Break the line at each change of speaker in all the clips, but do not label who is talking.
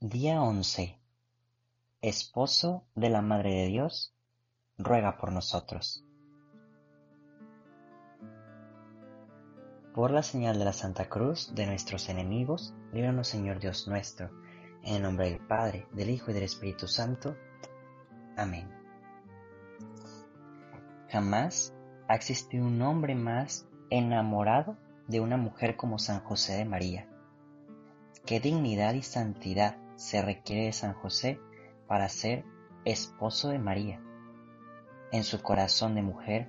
Día 11. Esposo de la Madre de Dios, ruega por nosotros. Por la señal de la Santa Cruz de nuestros enemigos, líbranos Señor Dios nuestro, en el nombre del Padre, del Hijo y del Espíritu Santo. Amén. Jamás ha existido un hombre más enamorado de una mujer como San José de María. Qué dignidad y santidad se requiere de San José para ser esposo de María. En su corazón de mujer,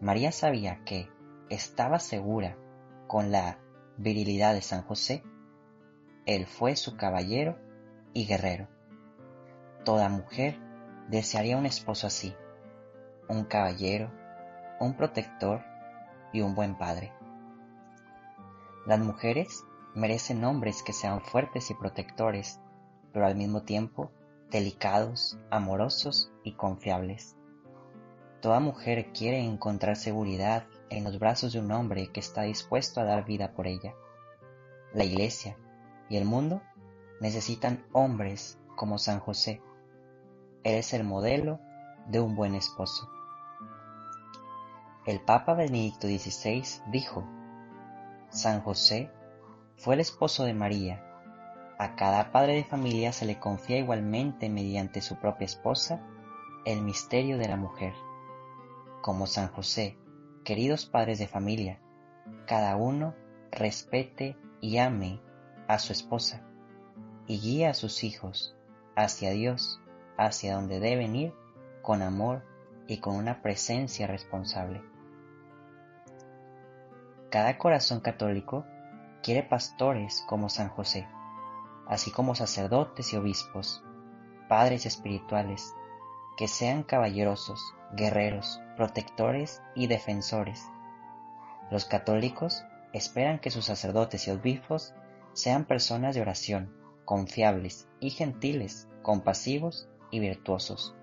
María sabía que estaba segura con la virilidad de San José. Él fue su caballero y guerrero. Toda mujer desearía un esposo así, un caballero, un protector y un buen padre. Las mujeres merecen hombres que sean fuertes y protectores, pero al mismo tiempo delicados, amorosos y confiables. Toda mujer quiere encontrar seguridad en los brazos de un hombre que está dispuesto a dar vida por ella. La Iglesia y el mundo necesitan hombres como San José. Él es el modelo de un buen esposo. El Papa Benedicto XVI dijo, San José fue el esposo de María. A cada padre de familia se le confía igualmente mediante su propia esposa el misterio de la mujer. Como San José, queridos padres de familia, cada uno respete y ame a su esposa y guíe a sus hijos hacia Dios, hacia donde deben ir con amor y con una presencia responsable. Cada corazón católico quiere pastores como San José, así como sacerdotes y obispos, padres espirituales, que sean caballerosos, guerreros, protectores y defensores. Los católicos esperan que sus sacerdotes y obispos sean personas de oración, confiables y gentiles, compasivos y virtuosos.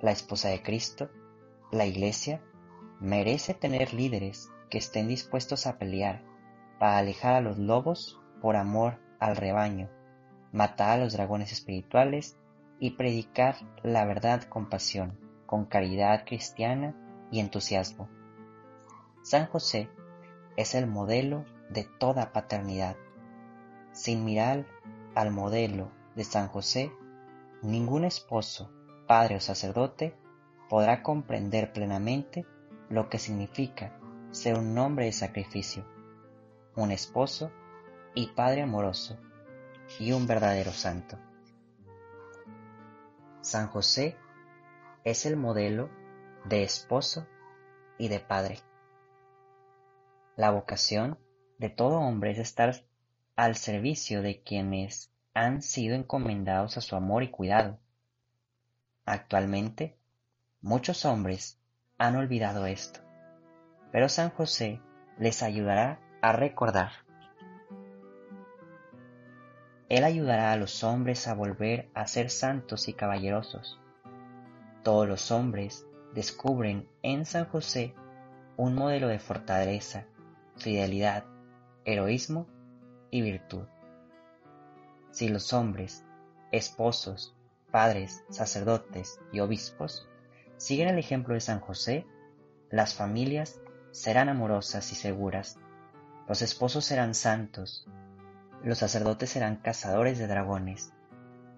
La esposa de Cristo, la Iglesia, merece tener líderes que estén dispuestos a pelear, para alejar a los lobos por amor al rebaño, matar a los dragones espirituales y predicar la verdad con pasión, con caridad cristiana y entusiasmo. San José es el modelo de toda paternidad. Sin mirar al modelo de San José, ningún esposo, padre o sacerdote podrá comprender plenamente lo que significa ser un hombre de sacrificio un esposo y padre amoroso y un verdadero santo. San José es el modelo de esposo y de padre. La vocación de todo hombre es estar al servicio de quienes han sido encomendados a su amor y cuidado. Actualmente, muchos hombres han olvidado esto, pero San José les ayudará a recordar. Él ayudará a los hombres a volver a ser santos y caballerosos. Todos los hombres descubren en San José un modelo de fortaleza, fidelidad, heroísmo y virtud. Si los hombres, esposos, padres, sacerdotes y obispos siguen el ejemplo de San José, las familias serán amorosas y seguras los esposos serán santos, los sacerdotes serán cazadores de dragones,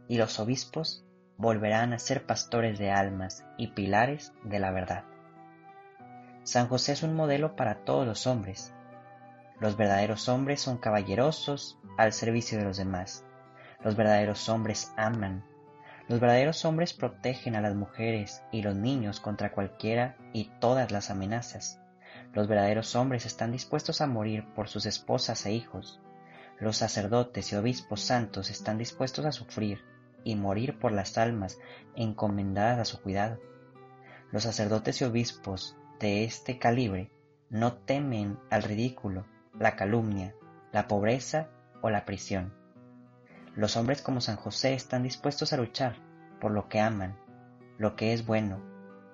y los obispos volverán a ser pastores de almas y pilares de la verdad. San José es un modelo para todos los hombres. Los verdaderos hombres son caballerosos al servicio de los demás. Los verdaderos hombres aman. Los verdaderos hombres protegen a las mujeres y los niños contra cualquiera y todas las amenazas. Los verdaderos hombres están dispuestos a morir por sus esposas e hijos. Los sacerdotes y obispos santos están dispuestos a sufrir y morir por las almas encomendadas a su cuidado. Los sacerdotes y obispos de este calibre no temen al ridículo, la calumnia, la pobreza o la prisión. Los hombres como San José están dispuestos a luchar por lo que aman, lo que es bueno,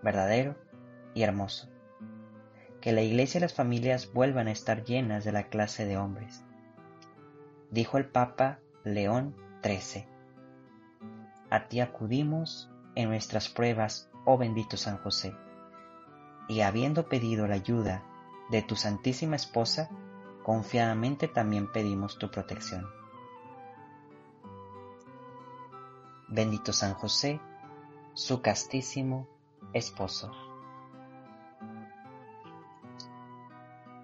verdadero y hermoso que la iglesia y las familias vuelvan a estar llenas de la clase de hombres. Dijo el Papa León 13. A ti acudimos en nuestras pruebas, oh bendito San José, y habiendo pedido la ayuda de tu Santísima Esposa, confiadamente también pedimos tu protección. Bendito San José, su castísimo esposo.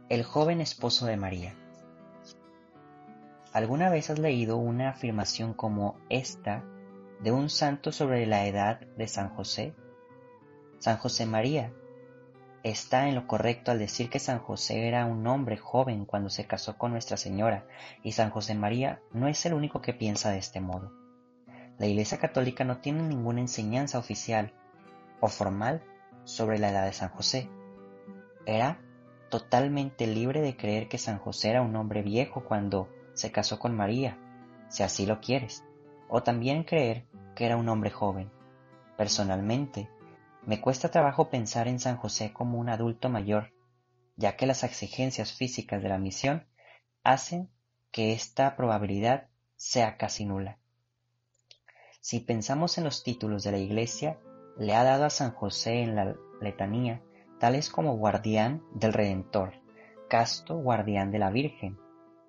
El joven esposo de María. ¿Alguna vez has leído una afirmación como esta de un santo sobre la edad de San José? San José María está en lo correcto al decir que San José era un hombre joven cuando se casó con Nuestra Señora, y San José María no es el único que piensa de este modo. La Iglesia Católica no tiene ninguna enseñanza oficial o formal sobre la edad de San José. Era totalmente libre de creer que San José era un hombre viejo cuando se casó con María, si así lo quieres, o también creer que era un hombre joven. Personalmente, me cuesta trabajo pensar en San José como un adulto mayor, ya que las exigencias físicas de la misión hacen que esta probabilidad sea casi nula. Si pensamos en los títulos de la Iglesia, le ha dado a San José en la letanía, tales como guardián del Redentor, casto guardián de la Virgen,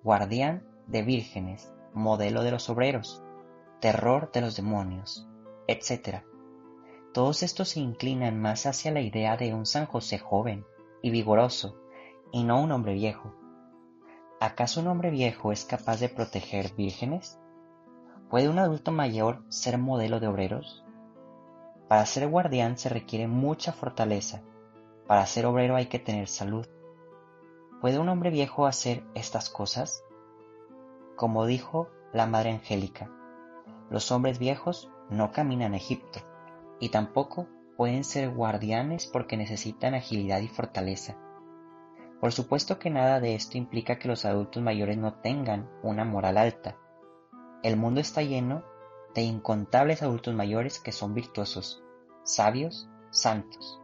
guardián de vírgenes, modelo de los obreros, terror de los demonios, etc. Todos estos se inclinan más hacia la idea de un San José joven y vigoroso, y no un hombre viejo. ¿Acaso un hombre viejo es capaz de proteger vírgenes? ¿Puede un adulto mayor ser modelo de obreros? Para ser guardián se requiere mucha fortaleza. Para ser obrero hay que tener salud. ¿Puede un hombre viejo hacer estas cosas? Como dijo la Madre Angélica. Los hombres viejos no caminan a Egipto y tampoco pueden ser guardianes porque necesitan agilidad y fortaleza. Por supuesto que nada de esto implica que los adultos mayores no tengan una moral alta. El mundo está lleno de incontables adultos mayores que son virtuosos, sabios, santos.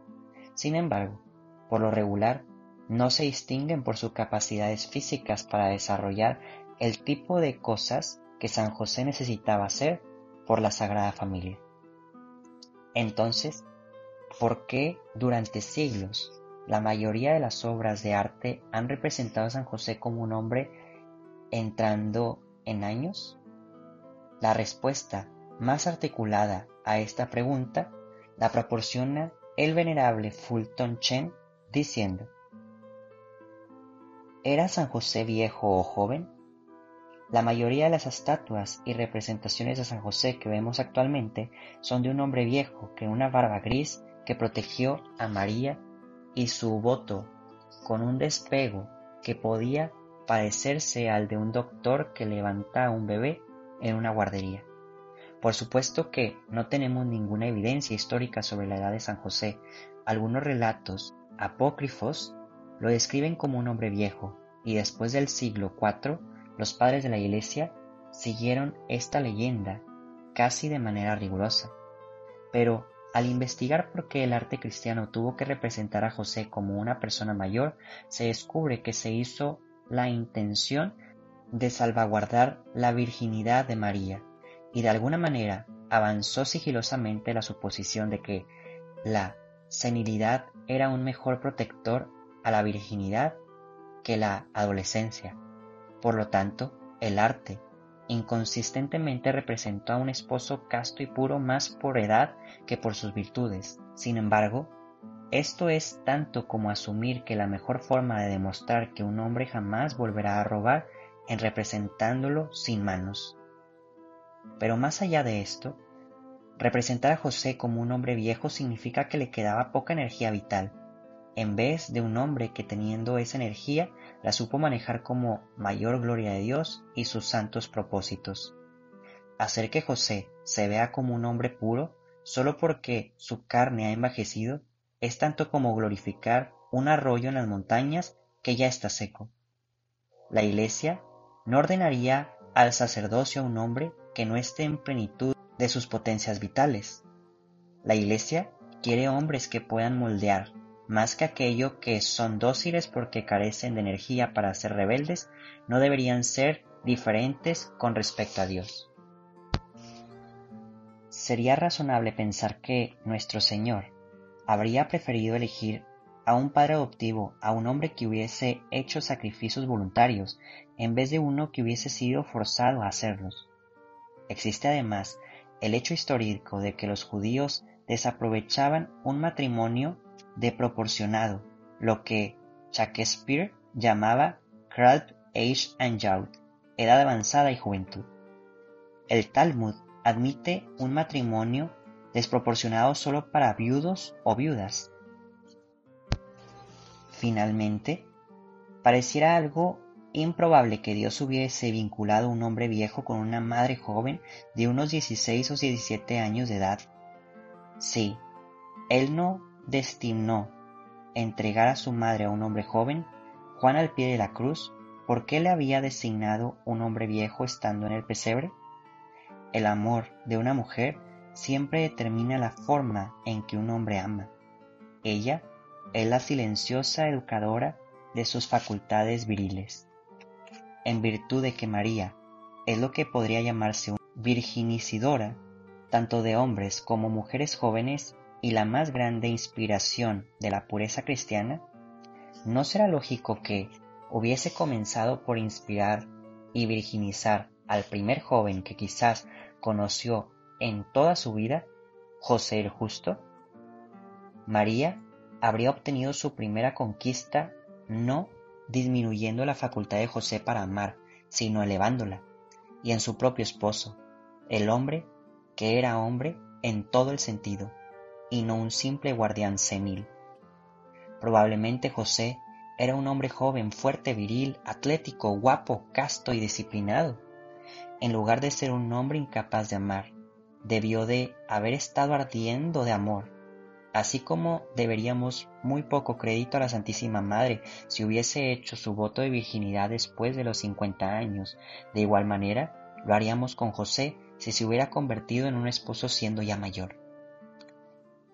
Sin embargo, por lo regular, no se distinguen por sus capacidades físicas para desarrollar el tipo de cosas que San José necesitaba hacer por la Sagrada Familia. Entonces, ¿por qué durante siglos la mayoría de las obras de arte han representado a San José como un hombre entrando en años? La respuesta más articulada a esta pregunta la proporciona el venerable Fulton Chen diciendo, ¿Era San José viejo o joven? La mayoría de las estatuas y representaciones de San José que vemos actualmente son de un hombre viejo con una barba gris que protegió a María y su voto con un despego que podía parecerse al de un doctor que levanta a un bebé en una guardería. Por supuesto que no tenemos ninguna evidencia histórica sobre la edad de San José. Algunos relatos apócrifos lo describen como un hombre viejo y después del siglo IV los padres de la Iglesia siguieron esta leyenda casi de manera rigurosa. Pero al investigar por qué el arte cristiano tuvo que representar a José como una persona mayor, se descubre que se hizo la intención de salvaguardar la virginidad de María y de alguna manera avanzó sigilosamente la suposición de que la senilidad era un mejor protector a la virginidad que la adolescencia. Por lo tanto, el arte inconsistentemente representó a un esposo casto y puro más por edad que por sus virtudes. Sin embargo, esto es tanto como asumir que la mejor forma de demostrar que un hombre jamás volverá a robar en representándolo sin manos. Pero más allá de esto, representar a José como un hombre viejo significa que le quedaba poca energía vital, en vez de un hombre que teniendo esa energía la supo manejar como mayor gloria de Dios y sus santos propósitos. Hacer que José se vea como un hombre puro solo porque su carne ha envejecido es tanto como glorificar un arroyo en las montañas que ya está seco. La Iglesia no ordenaría al sacerdocio a un hombre que no esté en plenitud de sus potencias vitales. La Iglesia quiere hombres que puedan moldear más que aquello que son dóciles porque carecen de energía para ser rebeldes, no deberían ser diferentes con respecto a Dios. sería razonable pensar que nuestro Señor habría preferido elegir a un padre adoptivo, a un hombre que hubiese hecho sacrificios voluntarios, en vez de uno que hubiese sido forzado a hacerlos. Existe además el hecho histórico de que los judíos desaprovechaban un matrimonio de proporcionado, lo que Shakespeare llamaba Crowd Age and Youth, edad avanzada y juventud. El Talmud admite un matrimonio desproporcionado solo para viudos o viudas. Finalmente, pareciera algo improbable que Dios hubiese vinculado un hombre viejo con una madre joven de unos 16 o 17 años de edad. Sí, Él no destinó entregar a su madre a un hombre joven, Juan al pie de la cruz, ¿por qué le había designado un hombre viejo estando en el pesebre? El amor de una mujer siempre determina la forma en que un hombre ama. Ella es la silenciosa educadora de sus facultades viriles. En virtud de que María es lo que podría llamarse virginicidora, tanto de hombres como mujeres jóvenes, y la más grande inspiración de la pureza cristiana, ¿no será lógico que hubiese comenzado por inspirar y virginizar al primer joven que quizás conoció en toda su vida, José el Justo? María habría obtenido su primera conquista no disminuyendo la facultad de José para amar, sino elevándola, y en su propio esposo, el hombre que era hombre en todo el sentido, y no un simple guardián senil. Probablemente José era un hombre joven, fuerte, viril, atlético, guapo, casto y disciplinado. En lugar de ser un hombre incapaz de amar, debió de haber estado ardiendo de amor, así como deberíamos muy poco crédito a la Santísima Madre si hubiese hecho su voto de virginidad después de los 50 años. De igual manera, lo haríamos con José si se hubiera convertido en un esposo siendo ya mayor.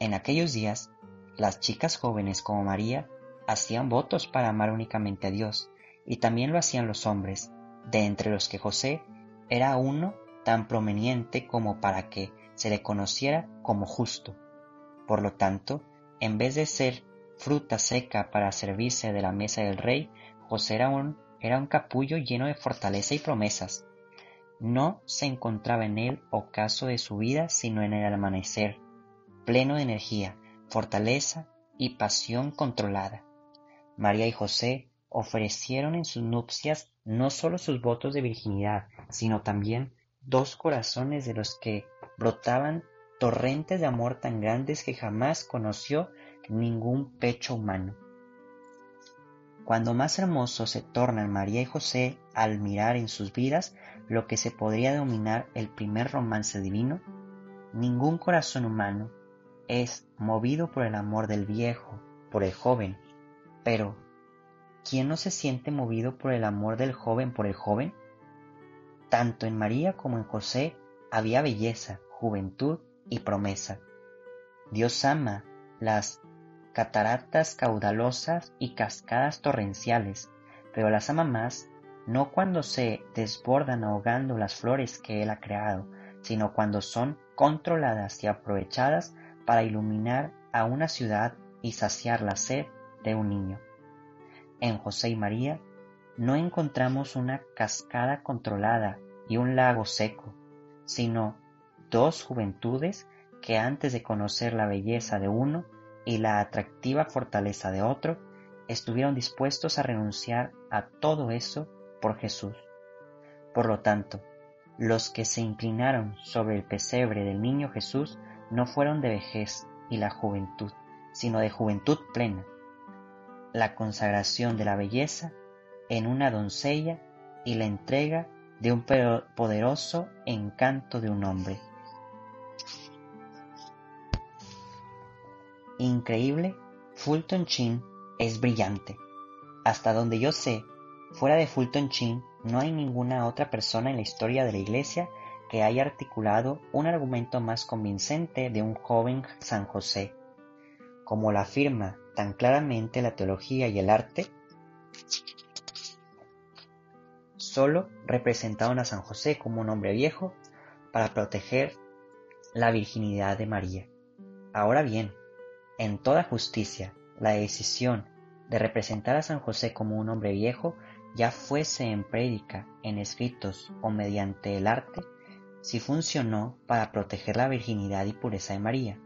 En aquellos días, las chicas jóvenes como María hacían votos para amar únicamente a Dios, y también lo hacían los hombres, de entre los que José era uno tan prominente como para que se le conociera como justo. Por lo tanto, en vez de ser fruta seca para servirse de la mesa del rey, José era un, era un capullo lleno de fortaleza y promesas. No se encontraba en él ocaso de su vida, sino en el amanecer, pleno de energía, fortaleza y pasión controlada. María y José ofrecieron en sus nupcias no solo sus votos de virginidad, sino también dos corazones de los que brotaban torrentes de amor tan grandes que jamás conoció ningún pecho humano. Cuando más hermoso se tornan María y José al mirar en sus vidas lo que se podría denominar el primer romance divino, ningún corazón humano es movido por el amor del viejo, por el joven. Pero, ¿quién no se siente movido por el amor del joven por el joven? Tanto en María como en José había belleza, juventud y promesa. Dios ama las cataratas caudalosas y cascadas torrenciales, pero las ama más no cuando se desbordan ahogando las flores que Él ha creado, sino cuando son controladas y aprovechadas para iluminar a una ciudad y saciar la sed de un niño. En José y María no encontramos una cascada controlada y un lago seco, sino dos juventudes que antes de conocer la belleza de uno y la atractiva fortaleza de otro, estuvieron dispuestos a renunciar a todo eso por Jesús. Por lo tanto, los que se inclinaron sobre el pesebre del niño Jesús no fueron de vejez y la juventud, sino de juventud plena, la consagración de la belleza en una doncella y la entrega de un poderoso encanto de un hombre. Increíble, Fulton Chin es brillante. Hasta donde yo sé, fuera de Fulton Chin no hay ninguna otra persona en la historia de la Iglesia que haya articulado un argumento más convincente de un joven San José. Como lo afirma tan claramente la teología y el arte, solo representaron a San José como un hombre viejo para proteger la virginidad de María. Ahora bien, en toda justicia, la decisión de representar a San José como un hombre viejo, ya fuese en prédica, en escritos o mediante el arte, si funcionó para proteger la virginidad y pureza de María.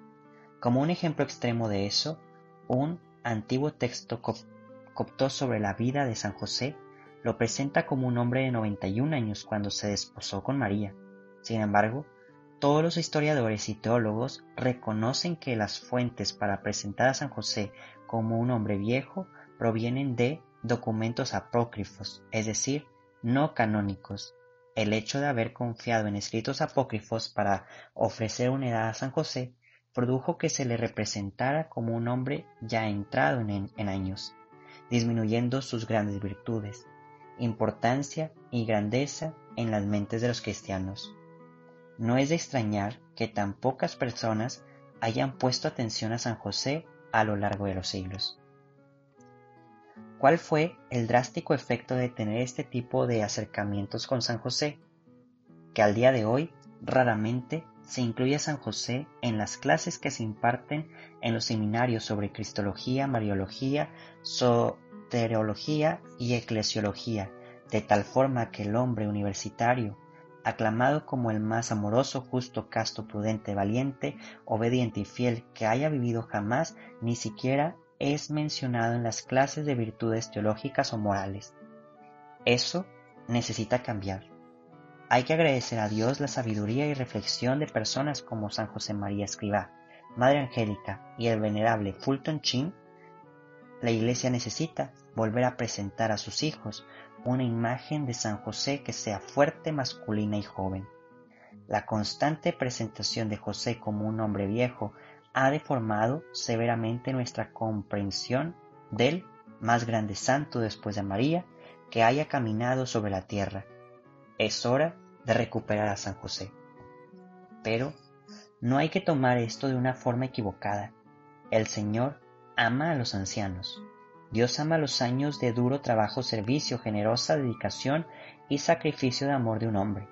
Como un ejemplo extremo de eso, un antiguo texto coptó sobre la vida de San José lo presenta como un hombre de 91 años cuando se desposó con María. Sin embargo, todos los historiadores y teólogos reconocen que las fuentes para presentar a San José como un hombre viejo provienen de documentos apócrifos, es decir, no canónicos. El hecho de haber confiado en escritos apócrifos para ofrecer una edad a San José produjo que se le representara como un hombre ya entrado en, años, disminuyendo sus grandes virtudes importancia y grandeza en las mentes de los cristianos. No es de extrañar que tan pocas personas hayan puesto atención a San José a lo largo de los siglos. ¿Cuál fue el drástico efecto de tener este tipo de acercamientos con San José? Que al día de hoy raramente se incluye a San José en las clases que se imparten en los seminarios sobre Cristología, Mariología, so teología y eclesiología, de tal forma que el hombre universitario, aclamado como el más amoroso, justo, casto, prudente, valiente, obediente y fiel que haya vivido jamás, ni siquiera es mencionado en las clases de virtudes teológicas o morales. Eso necesita cambiar. Hay que agradecer a Dios la sabiduría y reflexión de personas como San José María Escribá, Madre Angélica y el venerable Fulton Chin la Iglesia necesita volver a presentar a sus hijos una imagen de San José que sea fuerte, masculina y joven. La constante presentación de José como un hombre viejo ha deformado severamente nuestra comprensión del más grande santo después de María que haya caminado sobre la tierra. Es hora de recuperar a San José. Pero no hay que tomar esto de una forma equivocada. El Señor ama a los ancianos. Dios ama los años de duro trabajo, servicio, generosa dedicación y sacrificio de amor de un hombre.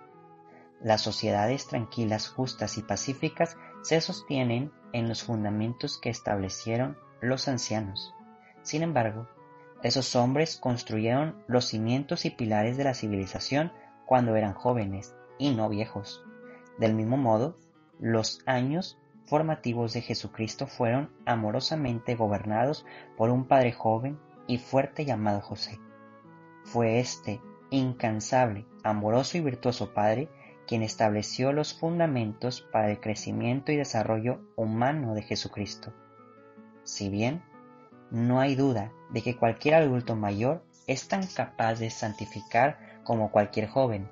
Las sociedades tranquilas, justas y pacíficas se sostienen en los fundamentos que establecieron los ancianos. Sin embargo, esos hombres construyeron los cimientos y pilares de la civilización cuando eran jóvenes y no viejos. Del mismo modo, los años formativos de Jesucristo fueron amorosamente gobernados por un padre joven y fuerte llamado José. Fue este incansable, amoroso y virtuoso padre quien estableció los fundamentos para el crecimiento y desarrollo humano de Jesucristo. Si bien no hay duda de que cualquier adulto mayor es tan capaz de santificar como cualquier joven,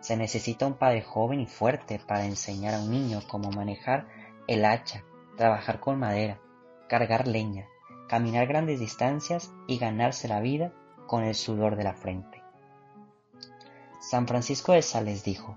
se necesita un padre joven y fuerte para enseñar a un niño cómo manejar el hacha, trabajar con madera, cargar leña, caminar grandes distancias y ganarse la vida con el sudor de la frente. San Francisco de Sales dijo,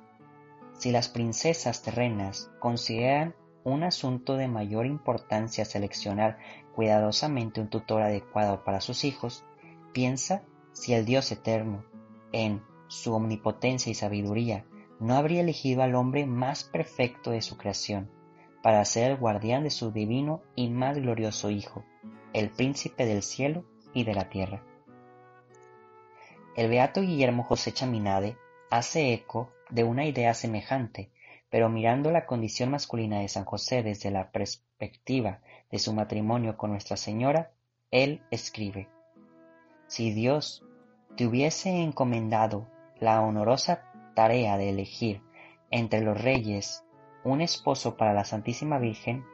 si las princesas terrenas consideran un asunto de mayor importancia seleccionar cuidadosamente un tutor adecuado para sus hijos, piensa si el Dios eterno, en su omnipotencia y sabiduría, no habría elegido al hombre más perfecto de su creación, para ser el guardián de su divino y más glorioso Hijo, el príncipe del cielo y de la tierra. El beato Guillermo José Chaminade hace eco de una idea semejante, pero mirando la condición masculina de San José desde la perspectiva de su matrimonio con Nuestra Señora, él escribe, Si Dios te hubiese encomendado la honorosa tarea de elegir entre los reyes un esposo para la Santísima Virgen,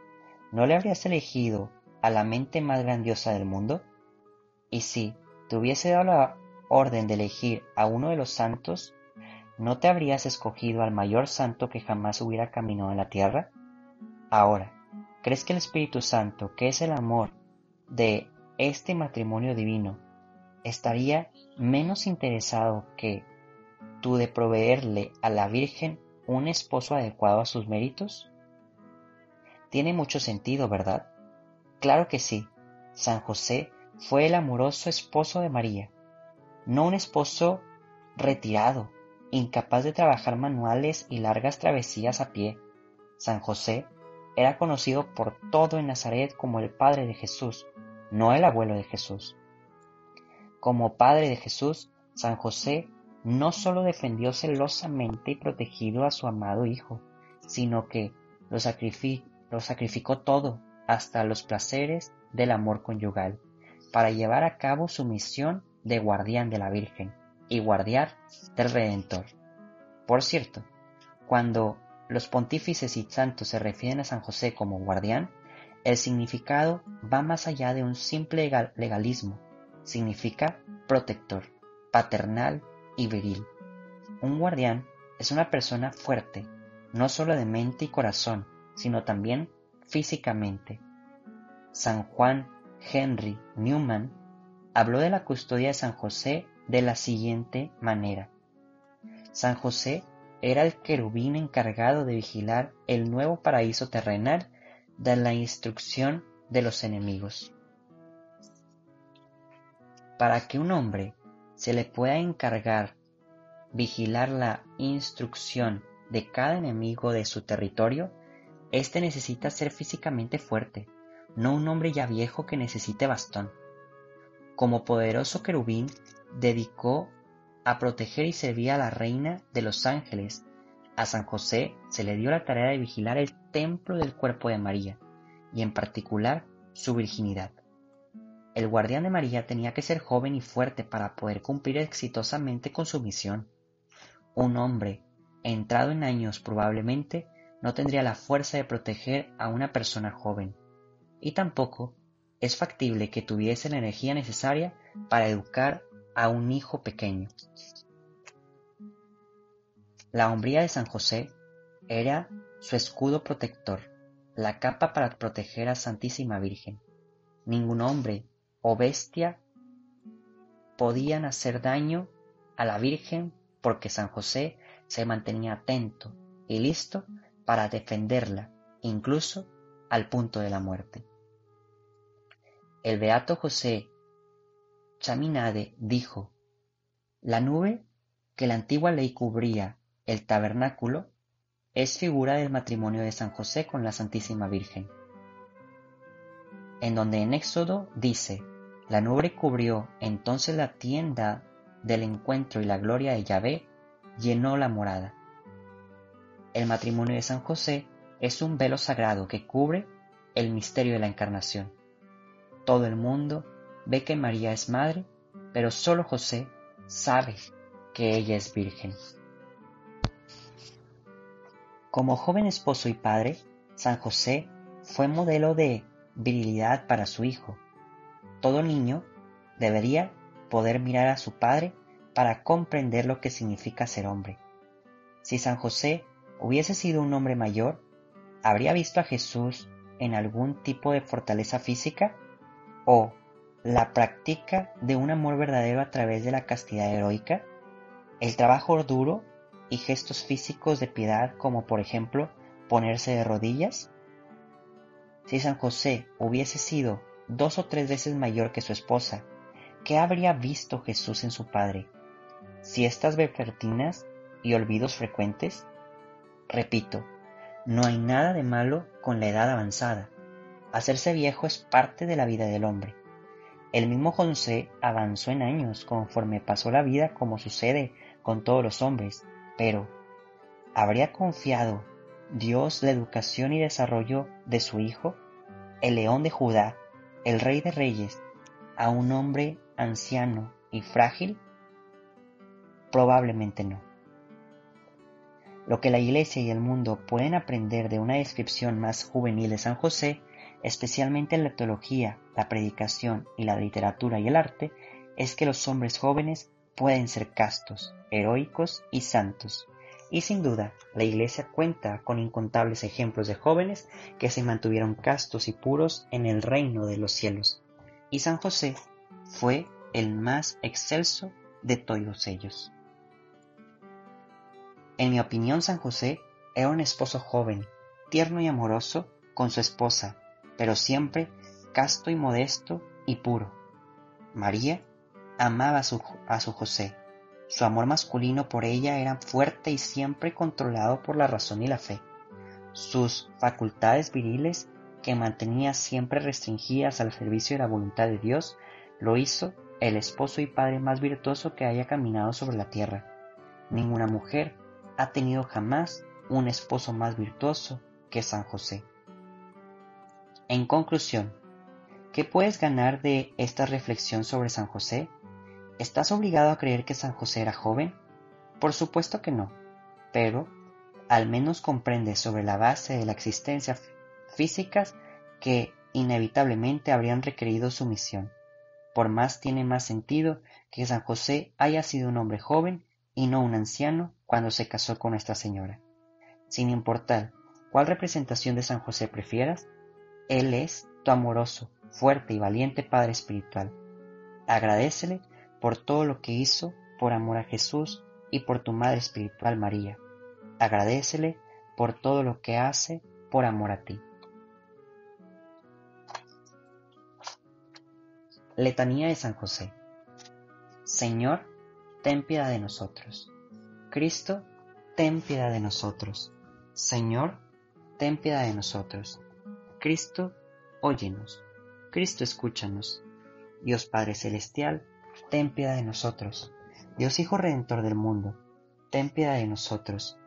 ¿no le habrías elegido a la mente más grandiosa del mundo? Y si te hubiese dado la orden de elegir a uno de los santos, ¿no te habrías escogido al mayor santo que jamás hubiera caminado en la tierra? Ahora, ¿crees que el Espíritu Santo, que es el amor de este matrimonio divino, estaría menos interesado que tú de proveerle a la Virgen un esposo adecuado a sus méritos? Tiene mucho sentido, ¿verdad? Claro que sí. San José fue el amoroso esposo de María, no un esposo retirado, incapaz de trabajar manuales y largas travesías a pie. San José era conocido por todo en Nazaret como el padre de Jesús, no el abuelo de Jesús. Como padre de Jesús, San José no solo defendió celosamente y protegido a su amado hijo, sino que lo, lo sacrificó todo, hasta los placeres del amor conyugal, para llevar a cabo su misión de guardián de la Virgen y guardiar del Redentor. Por cierto, cuando los pontífices y santos se refieren a San José como guardián, el significado va más allá de un simple legalismo, significa protector, paternal y viril. Un guardián es una persona fuerte, no solo de mente y corazón, sino también físicamente. San Juan Henry Newman habló de la custodia de San José de la siguiente manera. San José era el querubín encargado de vigilar el nuevo paraíso terrenal de la instrucción de los enemigos. Para que un hombre se le pueda encargar vigilar la instrucción de cada enemigo de su territorio, éste necesita ser físicamente fuerte, no un hombre ya viejo que necesite bastón. Como poderoso querubín, dedicó a proteger y servir a la reina de los ángeles. A San José se le dio la tarea de vigilar el templo del cuerpo de María, y en particular su virginidad. El guardián de María tenía que ser joven y fuerte para poder cumplir exitosamente con su misión. Un hombre, entrado en años probablemente, no tendría la fuerza de proteger a una persona joven, y tampoco es factible que tuviese la energía necesaria para educar a un hijo pequeño. La hombría de San José era su escudo protector, la capa para proteger a Santísima Virgen. Ningún hombre o bestia podían hacer daño a la Virgen porque San José se mantenía atento y listo para defenderla, incluso al punto de la muerte. El beato José Chaminade dijo, La nube que la antigua ley cubría el tabernáculo es figura del matrimonio de San José con la Santísima Virgen, en donde en Éxodo dice, la nube cubrió entonces la tienda del encuentro y la gloria de Yahvé llenó la morada. El matrimonio de San José es un velo sagrado que cubre el misterio de la encarnación. Todo el mundo ve que María es madre, pero solo José sabe que ella es virgen. Como joven esposo y padre, San José fue modelo de virilidad para su hijo. Todo niño debería poder mirar a su padre para comprender lo que significa ser hombre. Si San José hubiese sido un hombre mayor, ¿habría visto a Jesús en algún tipo de fortaleza física? ¿O la práctica de un amor verdadero a través de la castidad heroica, el trabajo duro y gestos físicos de piedad como por ejemplo ponerse de rodillas? Si San José hubiese sido dos o tres veces mayor que su esposa, ¿qué habría visto Jesús en su Padre? Si estas vespertinas y olvidos frecuentes, repito, no hay nada de malo con la edad avanzada. Hacerse viejo es parte de la vida del hombre. El mismo José avanzó en años conforme pasó la vida como sucede con todos los hombres, pero ¿habría confiado Dios la educación y desarrollo de su hijo, el león de Judá, el rey de reyes, a un hombre anciano y frágil? Probablemente no. Lo que la Iglesia y el mundo pueden aprender de una descripción más juvenil de San José especialmente en la teología, la predicación y la literatura y el arte, es que los hombres jóvenes pueden ser castos, heroicos y santos. Y sin duda, la Iglesia cuenta con incontables ejemplos de jóvenes que se mantuvieron castos y puros en el reino de los cielos. Y San José fue el más excelso de todos ellos. En mi opinión, San José era un esposo joven, tierno y amoroso con su esposa, pero siempre casto y modesto y puro. María amaba a su, a su José. Su amor masculino por ella era fuerte y siempre controlado por la razón y la fe. sus facultades viriles, que mantenía siempre restringidas al servicio de la voluntad de Dios, lo hizo el esposo y padre más virtuoso que haya caminado sobre la tierra. Ninguna mujer ha tenido jamás un esposo más virtuoso que San José. En conclusión, ¿qué puedes ganar de esta reflexión sobre San José? ¿Estás obligado a creer que San José era joven? Por supuesto que no, pero al menos comprendes sobre la base de la existencia físicas que inevitablemente habrían requerido su misión. Por más tiene más sentido que San José haya sido un hombre joven y no un anciano cuando se casó con Nuestra Señora. Sin importar cuál representación de San José prefieras, Él es tu amoroso, fuerte y valiente Padre Espiritual. Agradecele por todo lo que hizo por amor a Jesús y por tu Madre Espiritual María. Agradecele por todo lo que hace por amor a ti. Letanía de San José. Señor, ten piedad de nosotros. Cristo, ten piedad de nosotros. Señor, ten piedad de nosotros. Cristo, óyenos. Cristo, escúchanos. Dios Padre Celestial, ten piedad de nosotros. Dios Hijo Redentor del mundo, ten piedad de nosotros.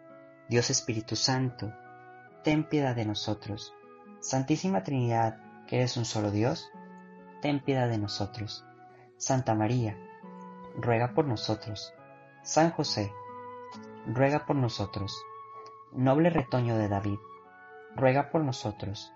Dios Espíritu Santo, ten piedad de nosotros. Santísima Trinidad, que eres un solo Dios, ten piedad de nosotros. Santa María, ruega por nosotros. San José, ruega por nosotros. Noble retoño de David, ruega por nosotros.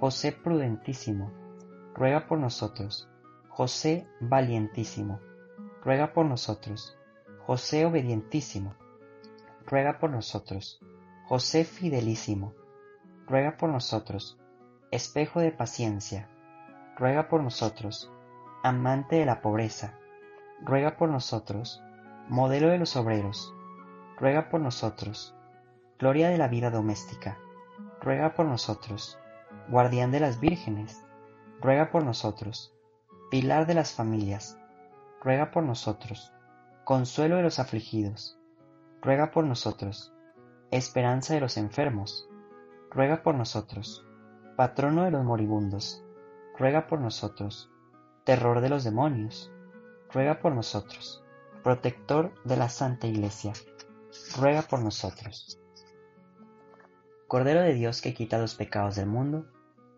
José Prudentísimo, ruega por nosotros. José Valientísimo, ruega por nosotros. José Obedientísimo, ruega por nosotros. José Fidelísimo, ruega por nosotros. Espejo de paciencia, ruega por nosotros, amante de la pobreza, ruega por nosotros, modelo de los obreros, ruega por nosotros, gloria de la vida doméstica, ruega por nosotros, guardián de las vírgenes, ruega por nosotros, pilar de las familias, ruega por nosotros, consuelo de los afligidos, ruega por nosotros, esperanza de los enfermos, ruega por nosotros, patrono de los moribundos, ruega por nosotros. Terror de los demonios, ruega por nosotros. Protector de la Santa Iglesia, ruega por nosotros. Cordero de Dios que quita los pecados del mundo,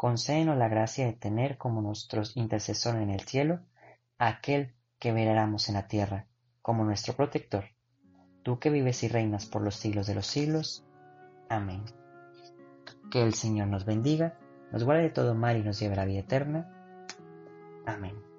concédenos la gracia de tener como nuestro intercesor en el cielo a aquel que veneramos en la tierra como nuestro protector. Tú que vives y reinas por los siglos de los siglos. Amén. Que el Señor nos bendiga, nos guarde de todo mal y nos lleve a la vida eterna. Amén.